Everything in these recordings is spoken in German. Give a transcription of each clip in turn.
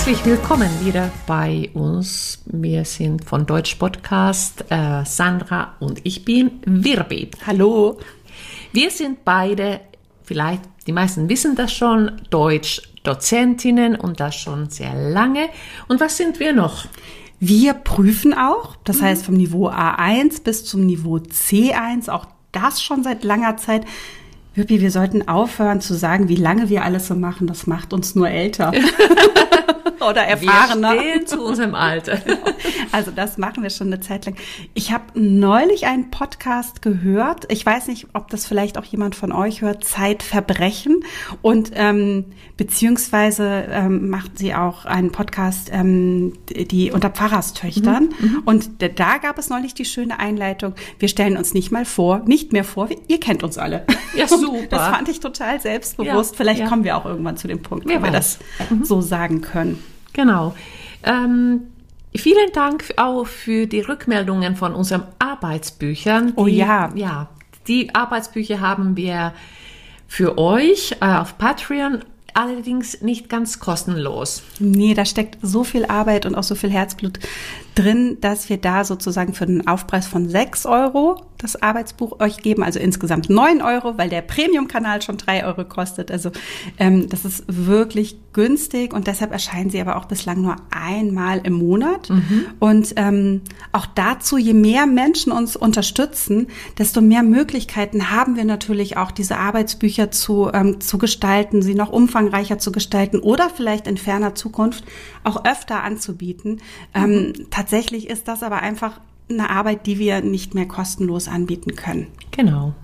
Herzlich willkommen wieder bei uns. Wir sind von Deutsch Podcast, äh, Sandra und ich bin Wirbi. Hallo. Wir sind beide, vielleicht die meisten wissen das schon, Deutsch-Dozentinnen und das schon sehr lange. Und was sind wir noch? Wir prüfen auch, das heißt vom Niveau A1 bis zum Niveau C1, auch das schon seit langer Zeit. Wirpi, wir sollten aufhören zu sagen, wie lange wir alles so machen. Das macht uns nur älter. Oder erfahrener. Wir stehen zu unserem Alter. Also das machen wir schon eine Zeit lang. Ich habe neulich einen Podcast gehört. Ich weiß nicht, ob das vielleicht auch jemand von euch hört. Zeitverbrechen. Und ähm, beziehungsweise ähm, macht sie auch einen Podcast, ähm, die unter Pfarrerstöchtern. Mhm, mhm. Und da gab es neulich die schöne Einleitung. Wir stellen uns nicht mal vor, nicht mehr vor. Ihr kennt uns alle. Ja, super. Das fand ich total selbstbewusst. Ja, Vielleicht ja. kommen wir auch irgendwann zu dem Punkt, wo wir das mhm. so sagen können. Genau. Ähm, vielen Dank auch für die Rückmeldungen von unseren Arbeitsbüchern. Oh die, oh ja. Ja, die Arbeitsbücher haben wir für euch äh, auf Patreon allerdings nicht ganz kostenlos. Nee, da steckt so viel Arbeit und auch so viel Herzblut drin, dass wir da sozusagen für den Aufpreis von 6 Euro das Arbeitsbuch euch geben, also insgesamt 9 Euro, weil der Premium-Kanal schon 3 Euro kostet. Also ähm, das ist wirklich günstig und deshalb erscheinen sie aber auch bislang nur einmal im Monat. Mhm. Und ähm, auch dazu, je mehr Menschen uns unterstützen, desto mehr Möglichkeiten haben wir natürlich auch, diese Arbeitsbücher zu, ähm, zu gestalten, sie noch umfangreicher zu gestalten oder vielleicht in ferner Zukunft auch öfter anzubieten. Ähm, mhm. Ähm, tatsächlich ist das aber einfach eine Arbeit, die wir nicht mehr kostenlos anbieten können. Genau.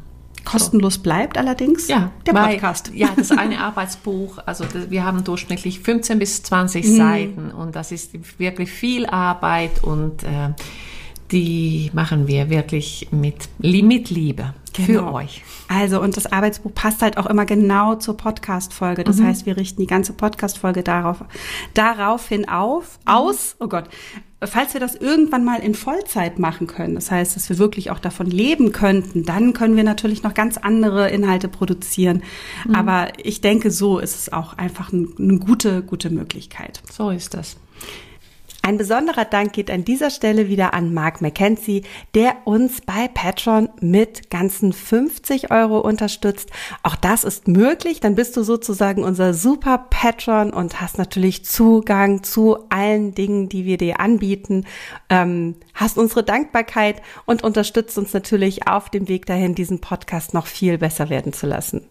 Kostenlos so. bleibt allerdings ja, der Podcast. Weil, ja, das eine Arbeitsbuch, also das, wir haben durchschnittlich 15 bis 20 mhm. Seiten und das ist wirklich viel Arbeit und äh, die machen wir wirklich mit, mit Liebe genau. für euch. Also, und das Arbeitsbuch passt halt auch immer genau zur Podcast-Folge. Das mhm. heißt, wir richten die ganze Podcast-Folge darauf, daraufhin auf, mhm. aus, oh Gott, falls wir das irgendwann mal in Vollzeit machen können, das heißt, dass wir wirklich auch davon leben könnten, dann können wir natürlich noch ganz andere Inhalte produzieren. Mhm. Aber ich denke, so ist es auch einfach eine gute, gute Möglichkeit. So ist das. Ein besonderer Dank geht an dieser Stelle wieder an Mark McKenzie, der uns bei Patreon mit ganzen 50 Euro unterstützt. Auch das ist möglich. Dann bist du sozusagen unser super Patron und hast natürlich Zugang zu allen Dingen, die wir dir anbieten. Ähm, hast unsere Dankbarkeit und unterstützt uns natürlich auf dem Weg dahin, diesen Podcast noch viel besser werden zu lassen.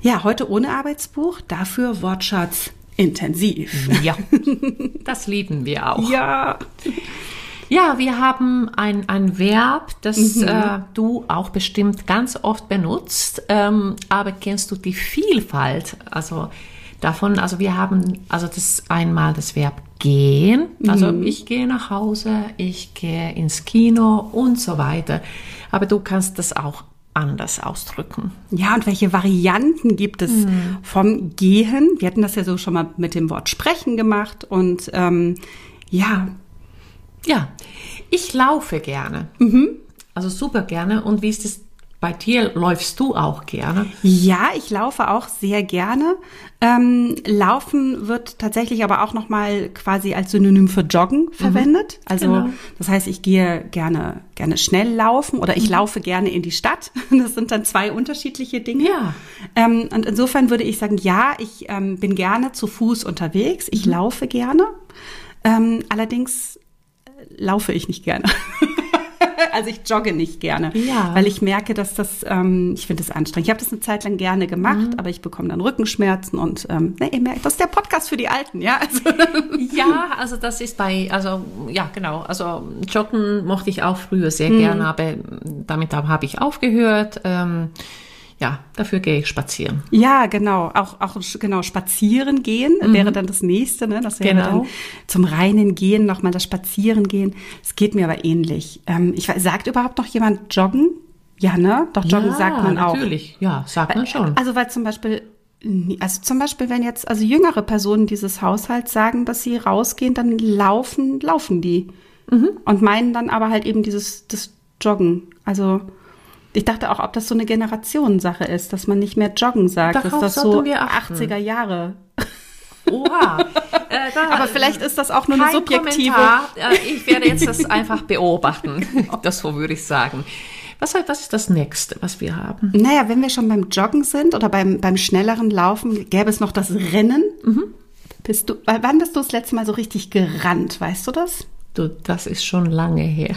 Ja, heute ohne Arbeitsbuch, dafür Wortschatz intensiv. Ja, das lieben wir auch. Ja. Ja, wir haben ein, ein Verb, das mhm. äh, du auch bestimmt ganz oft benutzt, ähm, aber kennst du die Vielfalt? Also davon, also wir haben, also das einmal das Verb gehen, also mhm. ich gehe nach Hause, ich gehe ins Kino und so weiter. Aber du kannst das auch anders ausdrücken. Ja, und welche Varianten gibt es mhm. vom Gehen? Wir hatten das ja so schon mal mit dem Wort Sprechen gemacht und ähm, ja. Ja, ich laufe gerne. Mhm. Also super gerne. Und wie ist es bei dir läufst du auch gerne? Ja, ich laufe auch sehr gerne. Ähm, Laufen wird tatsächlich aber auch noch mal quasi als Synonym für Joggen mhm. verwendet. Also genau. das heißt, ich gehe gerne gerne schnell laufen oder ich mhm. laufe gerne in die Stadt. Das sind dann zwei unterschiedliche Dinge. Ja. Ähm, und insofern würde ich sagen, ja, ich ähm, bin gerne zu Fuß unterwegs. Ich mhm. laufe gerne. Ähm, allerdings äh, laufe ich nicht gerne. also ich jogge nicht gerne, ja. weil ich merke, dass das, ähm, ich finde das anstrengend. Ich habe das eine Zeit lang gerne gemacht, mhm. aber ich bekomme dann Rückenschmerzen und ähm, ne, ihr merkt, das ist der Podcast für die Alten, ja. Also. Ja, also das ist bei, also ja genau, also Joggen mochte ich auch früher sehr mhm. gerne, aber damit habe ich aufgehört. Ähm, ja, dafür gehe ich spazieren. Ja, genau. Auch, auch genau, spazieren gehen mhm. wäre dann das nächste, ne? Das wäre genau. dann zum reinen Gehen nochmal das Spazieren gehen. Es geht mir aber ähnlich. Ähm, ich weiß, sagt überhaupt noch jemand joggen? Ja, ne? Doch, joggen ja, sagt man natürlich. auch. Natürlich, ja, sagt man schon. Also, weil zum Beispiel also zum Beispiel, wenn jetzt also jüngere Personen dieses Haushalts sagen, dass sie rausgehen, dann laufen, laufen die. Mhm. Und meinen dann aber halt eben dieses, das Joggen. Also ich dachte auch, ob das so eine Generationensache ist, dass man nicht mehr joggen sagt, Darauf dass das so 80er Jahre. Oha. Äh, da, Aber vielleicht ist das auch nur eine subjektive. Kommentar. Ich werde jetzt das einfach beobachten. Das so würde ich sagen. Was, was ist das nächste, was wir haben? Naja, wenn wir schon beim Joggen sind oder beim, beim schnelleren Laufen, gäbe es noch das Rennen. Mhm. Bist du, wann bist du das letzte Mal so richtig gerannt? Weißt du das? Du, das ist schon lange her.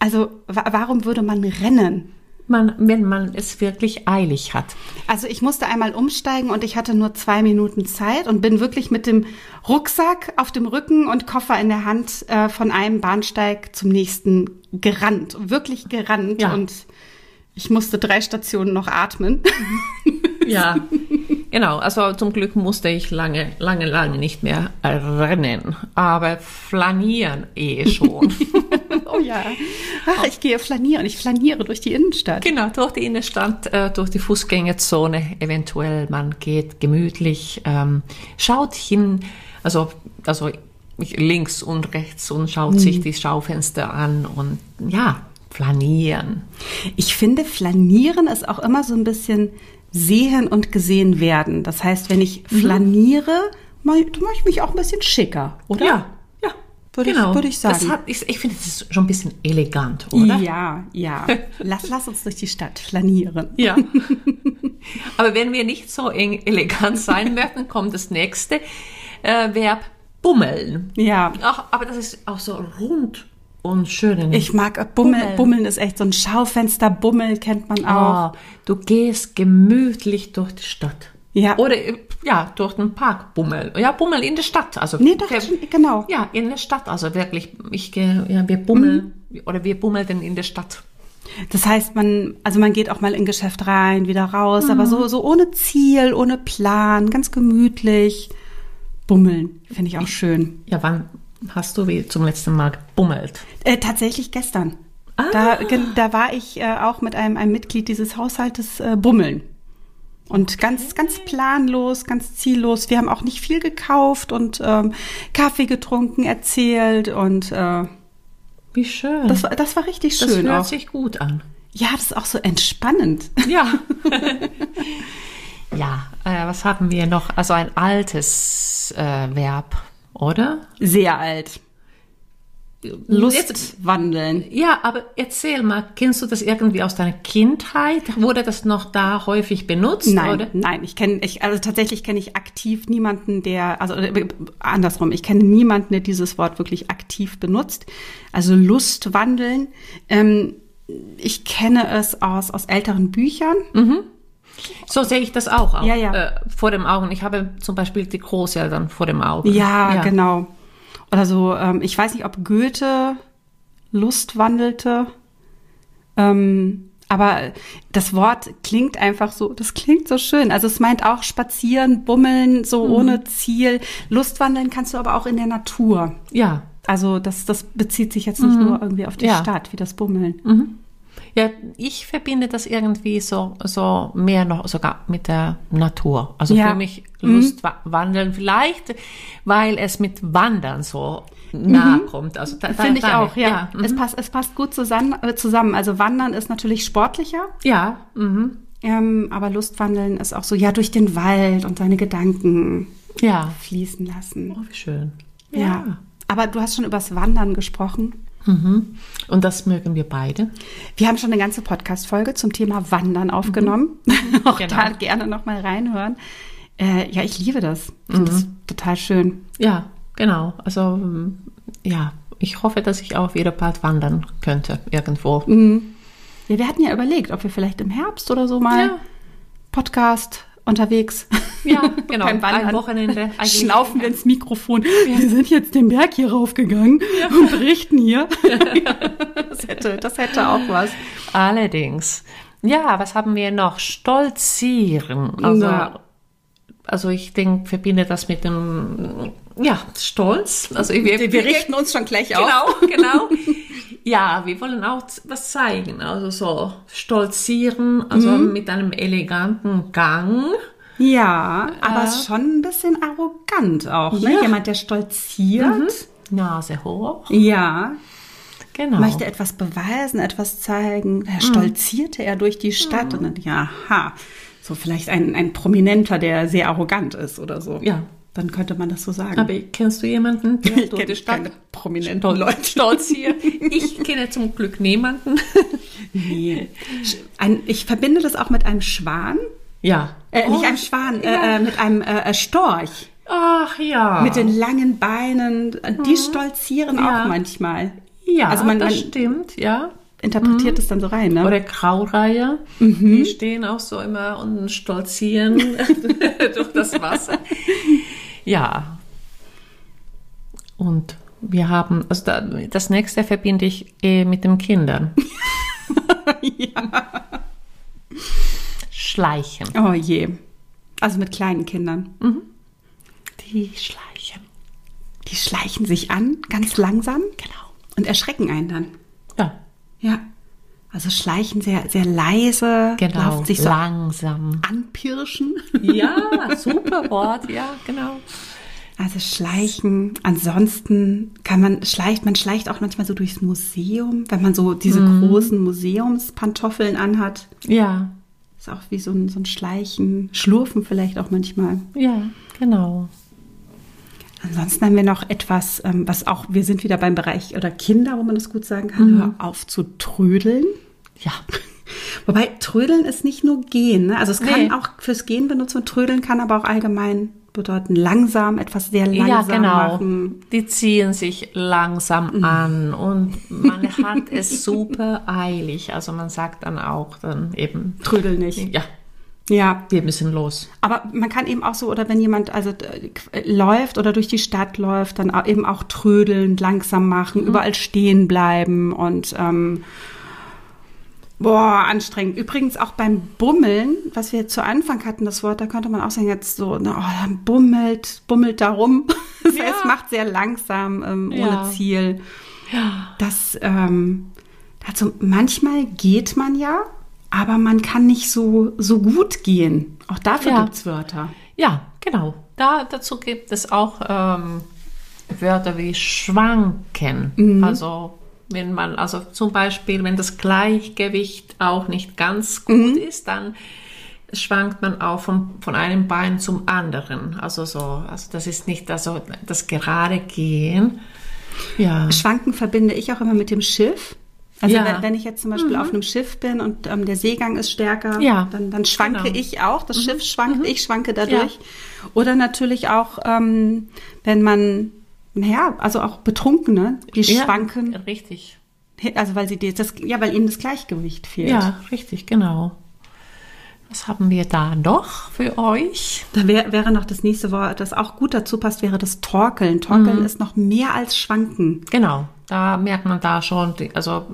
Also, warum würde man rennen? Man, wenn man es wirklich eilig hat. Also ich musste einmal umsteigen und ich hatte nur zwei Minuten Zeit und bin wirklich mit dem Rucksack auf dem Rücken und Koffer in der Hand äh, von einem Bahnsteig zum nächsten gerannt, wirklich gerannt ja. und ich musste drei Stationen noch atmen. Ja, genau. Also zum Glück musste ich lange, lange, lange nicht mehr rennen, aber flanieren eh schon. oh ja. Ach, ich gehe flanieren. Ich flaniere durch die Innenstadt. Genau, durch die Innenstadt, äh, durch die Fußgängerzone eventuell. Man geht gemütlich, ähm, schaut hin, also, also links und rechts und schaut mhm. sich die Schaufenster an und ja, flanieren. Ich finde, flanieren ist auch immer so ein bisschen sehen und gesehen werden. Das heißt, wenn ich mhm. flaniere, mache ich mich auch ein bisschen schicker, oder? Ja, würde genau. ich, würde ich sagen. Hat, ich, ich finde, das ist schon ein bisschen elegant, oder? Ja, ja. lass, lass uns durch die Stadt flanieren. Ja. Aber wenn wir nicht so elegant sein möchten, kommt das nächste äh, Verb bummeln. Ja. Ach, aber das ist auch so rund und schön. Ich mag äh, Bummel. Bummeln. Bummeln ist echt so ein Schaufenster. Bummel kennt man auch. Oh, du gehst gemütlich durch die Stadt. Ja. Oder ja, durch den Park bummeln. Ja, bummeln in der Stadt. Also nee, doch, genau. Ja, in der Stadt. Also wirklich, ich gehe, ja, wir bummeln mhm. oder wir bummeln in der Stadt. Das heißt, man, also man geht auch mal in Geschäft rein, wieder raus, mhm. aber so, so ohne Ziel, ohne Plan, ganz gemütlich. Bummeln, finde ich auch schön. Ja, wann hast du wie zum letzten Mal gebummelt? Äh, tatsächlich gestern. Ah. Da, da war ich äh, auch mit einem, einem Mitglied dieses Haushaltes äh, bummeln. Und ganz, ganz planlos, ganz ziellos. Wir haben auch nicht viel gekauft und ähm, Kaffee getrunken, erzählt und äh, wie schön. Das, das war richtig schön. Das hört auch. sich gut an. Ja, das ist auch so entspannend. Ja. ja, äh, was haben wir noch? Also ein altes äh, Verb, oder? Sehr alt. Lustwandeln. Ja, aber erzähl mal, kennst du das irgendwie aus deiner Kindheit? Wurde das noch da häufig benutzt? Nein, oder? nein, ich kenne, ich, also tatsächlich kenne ich aktiv niemanden, der, also äh, andersrum, ich kenne niemanden, der dieses Wort wirklich aktiv benutzt. Also Lustwandeln. Ähm, ich kenne es aus, aus älteren Büchern. Mhm. So sehe ich das auch, auch ja, ja. Äh, vor dem Augen. Ich habe zum Beispiel die Großeltern vor dem Augen. Ja, ja. genau. Oder so, ähm, ich weiß nicht, ob Goethe Lust wandelte. Ähm, aber das Wort klingt einfach so, das klingt so schön. Also es meint auch spazieren, bummeln, so mhm. ohne Ziel. Lustwandeln kannst du aber auch in der Natur. Ja. Also das, das bezieht sich jetzt nicht mhm. nur irgendwie auf die ja. Stadt, wie das Bummeln. Mhm. Ja, ich verbinde das irgendwie so, so mehr noch sogar mit der Natur. Also ja. für mich mhm. Lustwandeln mhm. vielleicht, weil es mit Wandern so nahe mhm. kommt. Also da, Finde ich auch, ja. ja. Es, mhm. passt, es passt gut zusammen, äh, zusammen. Also Wandern ist natürlich sportlicher. Ja. Mhm. Ähm, aber Lustwandeln ist auch so, ja, durch den Wald und seine Gedanken ja. fließen lassen. Oh, wie schön. ja. ja. Aber du hast schon übers Wandern gesprochen. Mhm. Und das mögen wir beide. Wir haben schon eine ganze Podcast-Folge zum Thema Wandern aufgenommen. Mhm. Auch genau. da gerne nochmal reinhören. Äh, ja, ich liebe das. Ich finde mhm. das total schön. Ja, genau. Also, ja, ich hoffe, dass ich auch wieder bald wandern könnte, irgendwo. Mhm. Ja, wir hatten ja überlegt, ob wir vielleicht im Herbst oder so mal ja. Podcast unterwegs. Ja, genau. Beim Wandern. Ein Wochenende. Schnaufen wir ins Mikrofon. Ja. Wir sind jetzt den Berg hier raufgegangen ja. und berichten hier. das, hätte, das hätte auch was. Allerdings. Ja, was haben wir noch? Stolzieren. Also, Na. also ich denke, verbinde das mit dem, ja, Stolz. Also wir, wir, wir richten uns schon gleich auf. Genau, genau. Ja, wir wollen auch was zeigen. Also so stolzieren, also mhm. mit einem eleganten Gang. Ja, aber äh, schon ein bisschen arrogant auch, ne? Ja. Jemand, der stolziert. Mhm. Nase hoch. Ja. Genau. Möchte etwas beweisen, etwas zeigen. Da mhm. stolzierte er durch die Stadt mhm. und dann, ja, ha. So vielleicht ein, ein Prominenter, der sehr arrogant ist oder so. Ja, Dann könnte man das so sagen. Aber kennst du jemanden, der Ich durch die Stadt stolz, Leute. stolz hier? Ich kenne zum Glück niemanden. Nee. Ein, ich verbinde das auch mit einem Schwan. Ja. Äh, nicht Oh, einem Schwan, ja. äh, äh, mit einem äh, äh, Storch. Ach ja. Mit den langen Beinen. Die stolzieren Ja. auch manchmal. ja, also man- das man- stimmt, ja. Interpretiert es dann so rein, ne? Oder Graureiher, die stehen auch so immer und stolzieren durch das Wasser. Ja. Und wir haben, also da, das nächste verbinde ich eh mit den Kindern. Schleichen. Oh je. Also mit kleinen Kindern. Die schleichen. Die schleichen sich an, ganz langsam. Genau. Und erschrecken einen dann. Ja, Ja. Also schleichen sehr, sehr leise, genau. laufen sich so Langsam. anpirschen. Ja, super Wort, ja, genau. Also schleichen. Ansonsten kann man schleicht, man schleicht auch manchmal so durchs Museum, wenn man so diese großen Museumspantoffeln anhat. Ja, Ist auch wie so ein, so ein Schleichen, Schlurfen vielleicht auch manchmal. ja, genau. Ansonsten haben wir noch etwas, ähm, was auch, wir sind wieder beim Bereich oder Kinder, wo man das gut sagen kann, hör auf zu trödeln. Ja, Wobei Trödeln ist nicht nur gehen. Ne? Also es kann Nee. auch fürs Gehen benutzen und Trödeln kann aber auch allgemein bedeuten langsam, etwas sehr langsam ja, genau. machen. Die ziehen sich langsam an und man hat es super eilig. Also man sagt dann auch dann eben, Trödeln nicht. ja, Ja, wir müssen los. aber man kann eben auch so, oder wenn jemand also äh, läuft oder durch die Stadt läuft, dann auch eben auch trödeln, langsam machen, Mhm. überall stehen bleiben und ähm, boah, anstrengend. Übrigens auch beim Bummeln, was wir zu Anfang hatten, das Wort, da könnte man auch sagen, jetzt so, na, oh, dann bummelt, bummelt da rum. Das Ja. heißt, macht sehr langsam, ähm, Ja. ohne Ziel. Das, ähm, also manchmal geht man ja, aber man kann nicht so, so gut gehen. Auch dafür Ja. gibt's Wörter. Ja, genau. Da, dazu gibt es auch ähm, Wörter wie schwanken. Also wenn man, also zum Beispiel, wenn das Gleichgewicht auch nicht ganz gut ist, dann schwankt man auch von, von einem Bein zum anderen. Also so, also das ist nicht also das gerade Gehen. Ja. Schwanken verbinde ich auch immer mit dem Schiff. Also Ja. Mhm. wenn, wenn ich jetzt zum Beispiel auf einem Schiff bin und ähm, der Seegang ist stärker, Ja, dann, dann schwanke genau. ich auch. Das Schiff schwankt, ich schwanke dadurch. Oder natürlich auch, ähm, wenn man, naja, also auch Betrunkene, die Ja, schwanken, Richtig. also weil sie das, ja, weil ihnen das Gleichgewicht fehlt. Ja, richtig, genau. Was haben wir da noch für euch? Da wär, wäre noch das nächste Wort, das auch gut dazu passt, wäre das Torkeln. Torkeln Mhm. ist noch mehr als Schwanken. Genau, da merkt man da schon die, also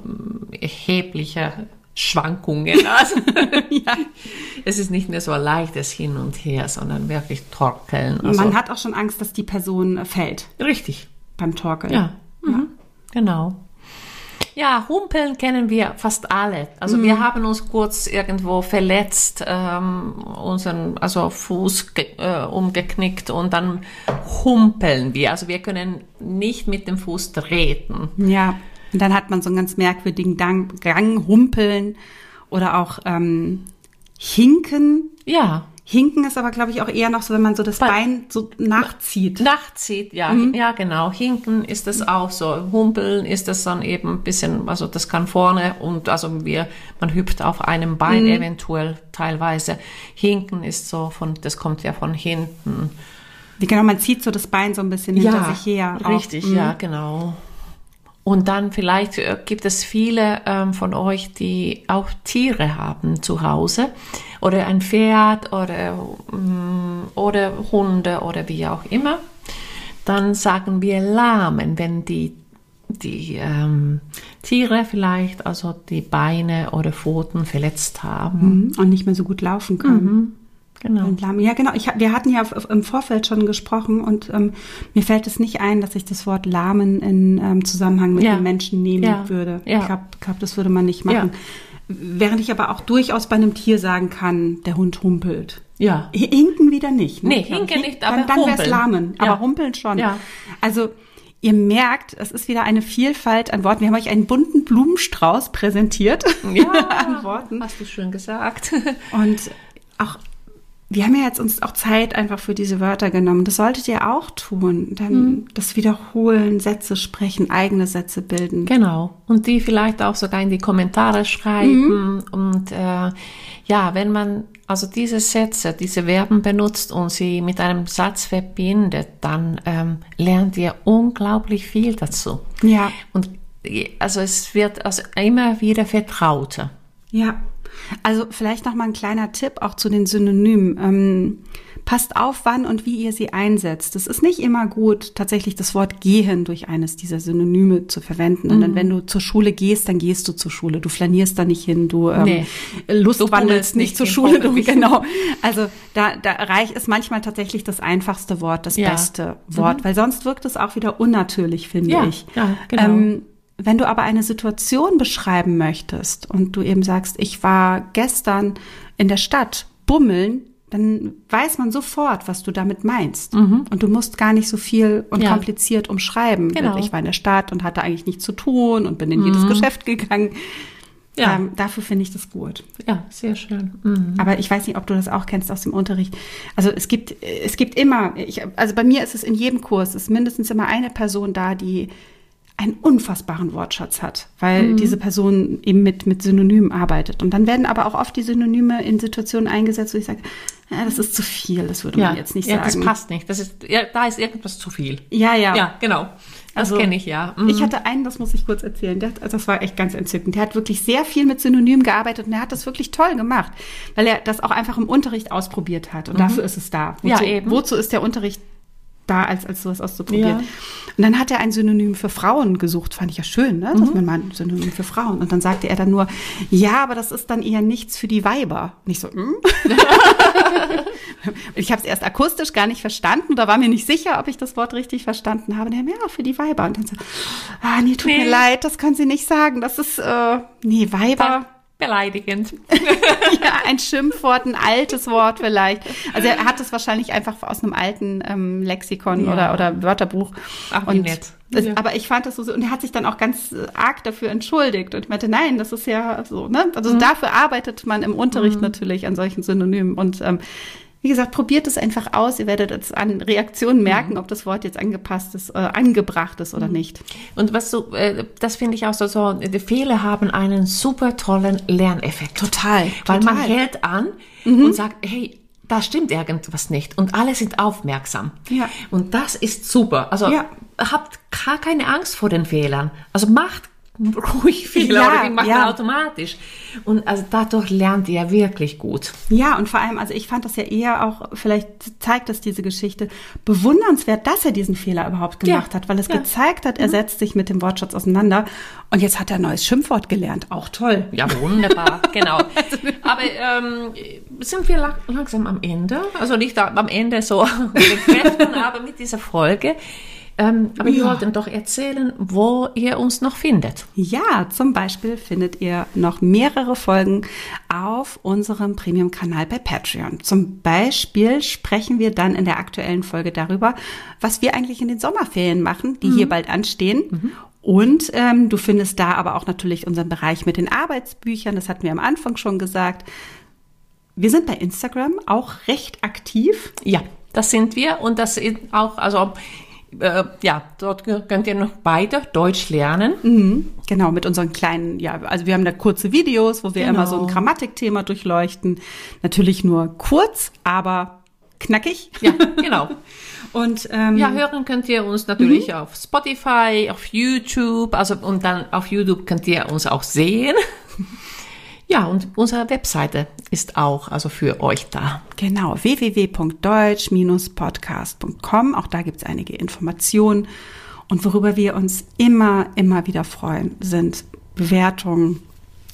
erhebliche Schwankungen. Also, Es ist nicht mehr so ein leichtes Hin und Her, sondern wirklich torkeln. Also, Man hat auch schon Angst, dass die Person äh, fällt richtig, beim Torkeln. ja, Mhm. genau. Ja, Humpeln kennen wir fast alle. Also wir haben uns kurz irgendwo verletzt, ähm, unseren also Fuß äh, umgeknickt und dann humpeln wir. Also wir können nicht mit dem Fuß treten. Ja, und dann hat man so einen ganz merkwürdigen Gang, Gang humpeln oder auch ähm, hinken. Ja, Hinken ist aber, glaube ich, auch eher noch so, wenn man so das Bei- Bein so nachzieht. Nachzieht, ja, ja, genau. Hinken ist das auch so. Humpeln ist das dann eben ein bisschen, also das kann vorne und also wir, man hüpft auf einem Bein eventuell teilweise. Hinken ist so von, das kommt ja von hinten. Wie genau, man zieht so das Bein so ein bisschen hinter sich her. Richtig, Mhm. ja, genau. Und dann vielleicht äh, gibt es viele ähm, von euch, die auch Tiere haben zu Hause oder ein Pferd oder, mm, oder Hunde oder wie auch immer. Dann sagen wir lahmen, wenn die, die ähm, Tiere vielleicht also die Beine oder Pfoten verletzt haben. Mhm. Und nicht mehr so gut laufen können. Genau. Ja, genau. Ich, wir hatten ja im Vorfeld schon gesprochen und ähm, mir fällt es nicht ein, dass ich das Wort Lahmen in ähm, Zusammenhang mit Ja. dem Menschen nehmen Ja. würde. Ja. Ich glaube, glaub, das würde man nicht machen. Während ich aber auch durchaus bei einem Tier sagen kann, der Hund humpelt. Ja. Hinken wieder nicht. Ne? Nee, glaub hinken nicht, aber Dann, dann wäre es. Lahmen. Aber humpeln schon. Ja. Also ihr merkt, es ist wieder eine Vielfalt an Worten. Wir haben euch einen bunten Blumenstrauß präsentiert Ja, an Worten. hast du schön gesagt. Und auch wir haben ja jetzt uns auch Zeit einfach für diese Wörter genommen. Das solltet ihr auch tun. Dann mhm. das Wiederholen, Sätze sprechen, eigene Sätze bilden. Genau. Und die vielleicht auch sogar in die Kommentare schreiben. Mhm. Und äh, ja, wenn man also diese Sätze, diese Verben benutzt und sie mit einem Satz verbindet, dann ähm, lernt ihr unglaublich viel dazu. Ja. Und also es wird also immer wieder vertrauter. Ja. Also vielleicht noch mal ein kleiner Tipp auch zu den Synonymen. Ähm, passt auf, wann und wie ihr sie einsetzt. Es ist nicht immer gut, tatsächlich das Wort gehen durch eines dieser Synonyme zu verwenden. Mhm. Und dann, mhm. wenn du zur Schule gehst, dann gehst du zur Schule. Du flanierst da nicht hin, du ähm, nee. lustwandelst nicht, nicht zur Schule. Du, genau. Also da, da reich ist manchmal tatsächlich das einfachste Wort, das ja. beste Wort, mhm. weil sonst wirkt es auch wieder unnatürlich, finde ja. ich. Ja, genau. Ähm, wenn du aber eine Situation beschreiben möchtest und du eben sagst, ich war gestern in der Stadt bummeln, dann weiß man sofort, was du damit meinst. Mhm. Und du musst gar nicht so viel und ja. kompliziert umschreiben. Genau. Ich war in der Stadt und hatte eigentlich nichts zu tun und bin in mhm. jedes Geschäft gegangen. Ja. Ähm, dafür finde ich das gut. Ja, sehr schön. Mhm. Aber ich weiß nicht, ob du das auch kennst aus dem Unterricht. Also es gibt, es gibt immer, ich, also bei mir ist es in jedem Kurs, ist mindestens immer eine Person da, die einen unfassbaren Wortschatz hat, weil mhm. diese Person eben mit, mit Synonymen arbeitet. Und dann werden aber auch oft die Synonyme in Situationen eingesetzt, wo ich sage, ja, das ist zu viel, das würde ja. man jetzt nicht ja, sagen. Das passt nicht. Das ist, ja, da ist irgendwas zu viel. Ja, ja. Ja, genau. Das also, kenne ich ja. Mhm. Ich hatte einen, das muss ich kurz erzählen. Der hat, also das war echt ganz entzückend. Der hat wirklich sehr viel mit Synonymen gearbeitet und er hat das wirklich toll gemacht, weil er das auch einfach im Unterricht ausprobiert hat. Und mhm. dafür ist es da. Wozu, ja, eben. wozu ist der Unterricht da, als, als sowas auszuprobieren. Ja. Und dann hat er ein Synonym für Frauen gesucht, fand ich ja schön, ne? dass mhm. man mal ein Synonym für Frauen. Und dann sagte er dann nur, ja, aber das ist dann eher nichts für die Weiber. Nicht so, hm? ich habe es erst akustisch gar nicht verstanden, da war mir nicht sicher, ob ich das Wort richtig verstanden habe. Und ja, für die Weiber. Und dann so, ah, nee, tut nee. mir leid, das können Sie nicht sagen. Das ist, äh, nee, Weiber. Da beleidigend. ja, ein Schimpfwort, ein altes Wort vielleicht. Also er hat es wahrscheinlich einfach aus einem alten ähm, Lexikon ja. oder, oder Wörterbuch. Ach, wie und nett. Das, ja. Aber ich fand das so, und er hat sich dann auch ganz äh, arg dafür entschuldigt und meinte, nein, das ist ja so, ne? Also mhm. dafür arbeitet man im Unterricht mhm. natürlich an solchen Synonymen und ähm, wie gesagt, probiert es einfach aus. Ihr werdet jetzt an Reaktionen merken, mhm. ob das Wort jetzt angepasst ist, äh, angebracht ist oder mhm. nicht. Und was so, äh, das finde ich auch so, so, die Fehler haben einen super tollen Lerneffekt. Total. Weil total. man hält an mhm. und sagt, hey, da stimmt irgendwas nicht und alle sind aufmerksam. Ja. Und das ist super. Also ja. habt gar keine Angst vor den Fehlern. Also macht ruhig Fehler ja, oder die macht ja. automatisch. Und also dadurch lernt ihr wirklich gut. Ja, und vor allem, also ich fand das ja eher auch, vielleicht zeigt das diese Geschichte, bewundernswert, dass er diesen Fehler überhaupt gemacht ja. hat, weil es gezeigt hat, er mhm. setzt sich mit dem Wortschatz auseinander und jetzt hat er ein neues Schimpfwort gelernt. Auch toll. Ja, wunderbar, genau. Aber ähm, sind wir lang langsam am Ende? Also nicht am Ende so mit den Kräften, aber mit dieser Folge. Ähm, aber ja. wir wollten doch erzählen, wo ihr uns noch findet. Ja, zum Beispiel findet ihr noch mehrere Folgen auf unserem Premium-Kanal bei Patreon. Zum Beispiel sprechen wir dann in der aktuellen Folge darüber, was wir eigentlich in den Sommerferien machen, die mhm. hier bald anstehen. Mhm. Und ähm, du findest da aber auch natürlich unseren Bereich mit den Arbeitsbüchern. Das hatten wir am Anfang schon gesagt. Wir sind bei Instagram auch recht aktiv. Ja, das sind wir und das ist auch, also äh, ja, dort könnt ihr noch weiter Deutsch lernen. Mhm, genau, mit unseren kleinen, ja, also wir haben da kurze Videos, wo wir genau. immer so ein Grammatikthema durchleuchten. Natürlich nur kurz, aber knackig. Ja, genau. Und ähm, ja, hören könnt ihr uns natürlich mhm. auf Spotify, auf YouTube, also und dann auf YouTube könnt ihr uns auch sehen. Ja, und unsere Webseite ist auch also für euch da. Genau, www.deutsch-podcast.com. Auch da gibt es einige Informationen. Und worüber wir uns immer, immer wieder freuen, sind Bewertungen,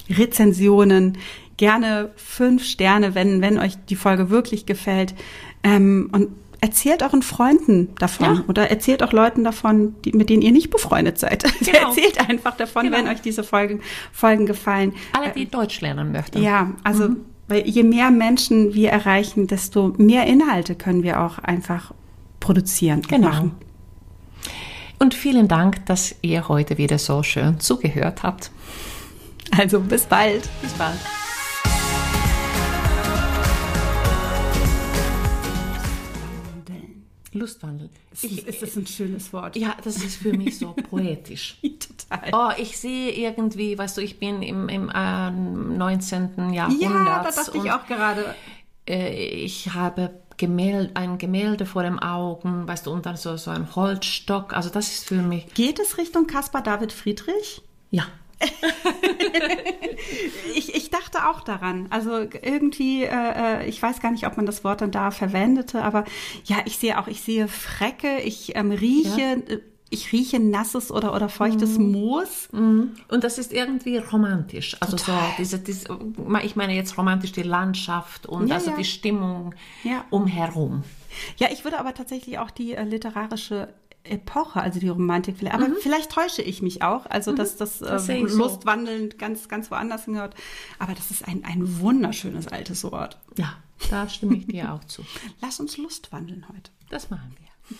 Rezensionen, gerne fünf Sterne, wenn, wenn euch die Folge wirklich gefällt. Ähm, und erzählt euren Freunden davon ja. oder erzählt auch Leuten davon, die, mit denen ihr nicht befreundet seid. Genau. erzählt einfach davon, genau. wenn euch diese Folgen, Folgen gefallen. Alle, die äh, Deutsch lernen möchten. Ja, also mhm. weil je mehr Menschen wir erreichen, desto mehr Inhalte können wir auch einfach produzieren. Genau. Machen. Und vielen Dank, dass ihr heute wieder so schön zugehört habt. Also bis bald. Bis bald. Lustwandeln. Ich, ist das ein schönes Wort? Ja, das ist für mich so poetisch. Total. Oh, ich sehe irgendwie, weißt du, ich bin im, im äh, 19. Jahrhundert. Ja, da dachte ich auch gerade. Äh, ich habe Gemälde, ein Gemälde vor den Augen, weißt du, und dann so, so ein Holzstock. Also das ist für mich. Geht es Richtung Caspar David Friedrich? Ja. ich, ich dachte auch daran. Also irgendwie, äh, äh, ich weiß gar nicht, ob man das Wort dann da verwendete, aber ja, ich sehe auch, ich sehe Frecke, ich ähm, rieche. Ja. Äh, ich rieche nasses oder, oder feuchtes mhm. Moos. Mhm. Und das ist irgendwie romantisch. Also Total. so diese, diese, ich meine jetzt romantisch die Landschaft und ja, also ja. die Stimmung umherum. Ja, ich würde aber tatsächlich auch die äh, literarische Epoche, also die Romantik. Aber mhm. vielleicht täusche ich mich auch, also dass mhm. das, das äh, Lustwandeln so. ganz, ganz woanders hingehört. Aber das ist ein, ein wunderschönes altes Wort. Ja, da stimme ich dir auch zu. Lass uns Lustwandeln heute. Das machen wir.